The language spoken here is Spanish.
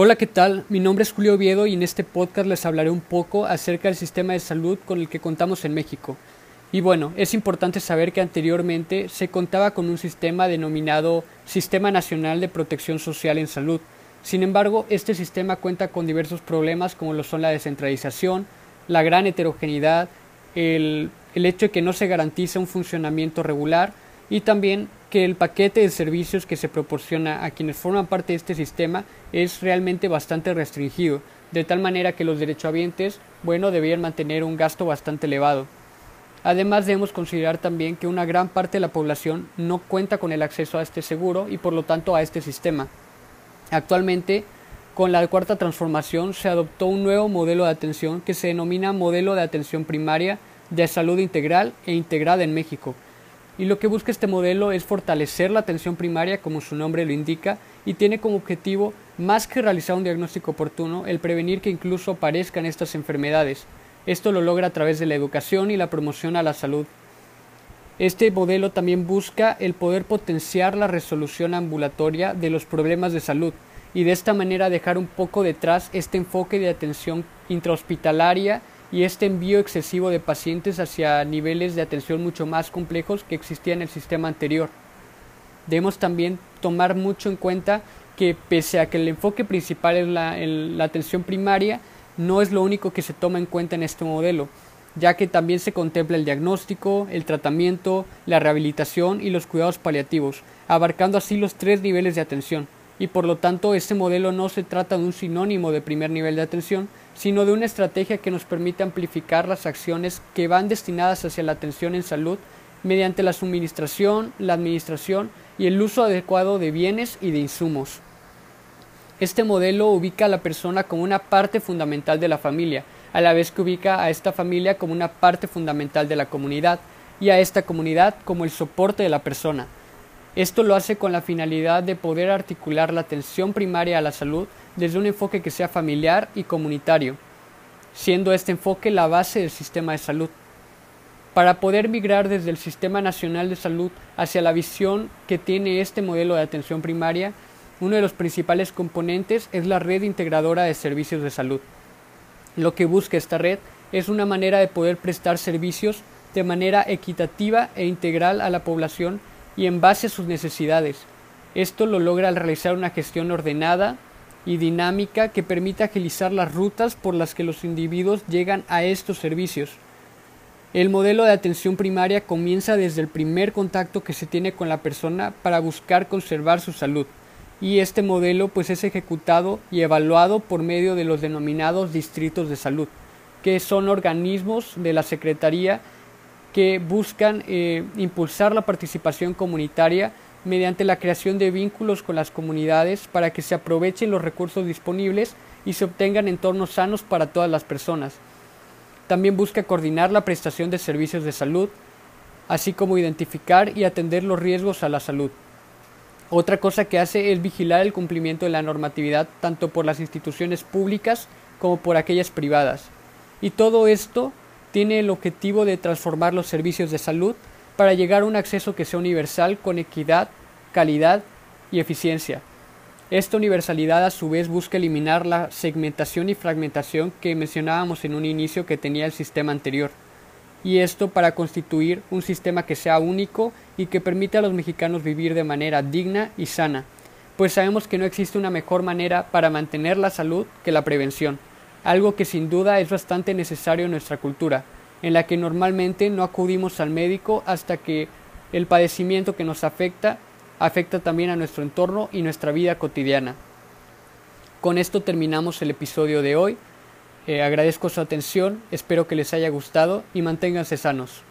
Hola, ¿qué tal? Mi nombre es Julio Oviedo y en este podcast les hablaré un poco acerca del sistema de salud con el que contamos en México. Y bueno, es importante saber que anteriormente se contaba con un sistema denominado Sistema Nacional de Protección Social en Salud. Sin embargo, este sistema cuenta con diversos problemas como lo son la descentralización, la gran heterogeneidad, el, el hecho de que no se garantiza un funcionamiento regular y también que el paquete de servicios que se proporciona a quienes forman parte de este sistema es realmente bastante restringido, de tal manera que los derechohabientes, bueno, debían mantener un gasto bastante elevado. Además debemos considerar también que una gran parte de la población no cuenta con el acceso a este seguro y por lo tanto a este sistema. Actualmente, con la cuarta transformación se adoptó un nuevo modelo de atención que se denomina modelo de atención primaria de salud integral e integrada en México, y lo que busca este modelo es fortalecer la atención primaria, como su nombre lo indica, y tiene como objetivo, más que realizar un diagnóstico oportuno, el prevenir que incluso aparezcan estas enfermedades. Esto lo logra a través de la educación y la promoción a la salud. Este modelo también busca el poder potenciar la resolución ambulatoria de los problemas de salud y de esta manera dejar un poco detrás este enfoque de atención intrahospitalaria y este envío excesivo de pacientes hacia niveles de atención mucho más complejos que existían en el sistema anterior. Debemos también tomar mucho en cuenta que pese a que el enfoque principal es la, la atención primaria, no es lo único que se toma en cuenta en este modelo, ya que también se contempla el diagnóstico, el tratamiento, la rehabilitación y los cuidados paliativos, abarcando así los tres niveles de atención y por lo tanto este modelo no se trata de un sinónimo de primer nivel de atención, sino de una estrategia que nos permite amplificar las acciones que van destinadas hacia la atención en salud mediante la suministración, la administración y el uso adecuado de bienes y de insumos. Este modelo ubica a la persona como una parte fundamental de la familia, a la vez que ubica a esta familia como una parte fundamental de la comunidad y a esta comunidad como el soporte de la persona. Esto lo hace con la finalidad de poder articular la atención primaria a la salud desde un enfoque que sea familiar y comunitario, siendo este enfoque la base del sistema de salud. Para poder migrar desde el Sistema Nacional de Salud hacia la visión que tiene este modelo de atención primaria, uno de los principales componentes es la red integradora de servicios de salud. Lo que busca esta red es una manera de poder prestar servicios de manera equitativa e integral a la población y en base a sus necesidades. Esto lo logra al realizar una gestión ordenada y dinámica que permita agilizar las rutas por las que los individuos llegan a estos servicios. El modelo de atención primaria comienza desde el primer contacto que se tiene con la persona para buscar conservar su salud y este modelo pues es ejecutado y evaluado por medio de los denominados distritos de salud, que son organismos de la Secretaría que buscan eh, impulsar la participación comunitaria mediante la creación de vínculos con las comunidades para que se aprovechen los recursos disponibles y se obtengan entornos sanos para todas las personas. También busca coordinar la prestación de servicios de salud, así como identificar y atender los riesgos a la salud. Otra cosa que hace es vigilar el cumplimiento de la normatividad tanto por las instituciones públicas como por aquellas privadas. Y todo esto tiene el objetivo de transformar los servicios de salud para llegar a un acceso que sea universal con equidad, calidad y eficiencia. Esta universalidad a su vez busca eliminar la segmentación y fragmentación que mencionábamos en un inicio que tenía el sistema anterior, y esto para constituir un sistema que sea único y que permita a los mexicanos vivir de manera digna y sana, pues sabemos que no existe una mejor manera para mantener la salud que la prevención algo que sin duda es bastante necesario en nuestra cultura, en la que normalmente no acudimos al médico hasta que el padecimiento que nos afecta afecta también a nuestro entorno y nuestra vida cotidiana. Con esto terminamos el episodio de hoy. Eh, agradezco su atención, espero que les haya gustado y manténganse sanos.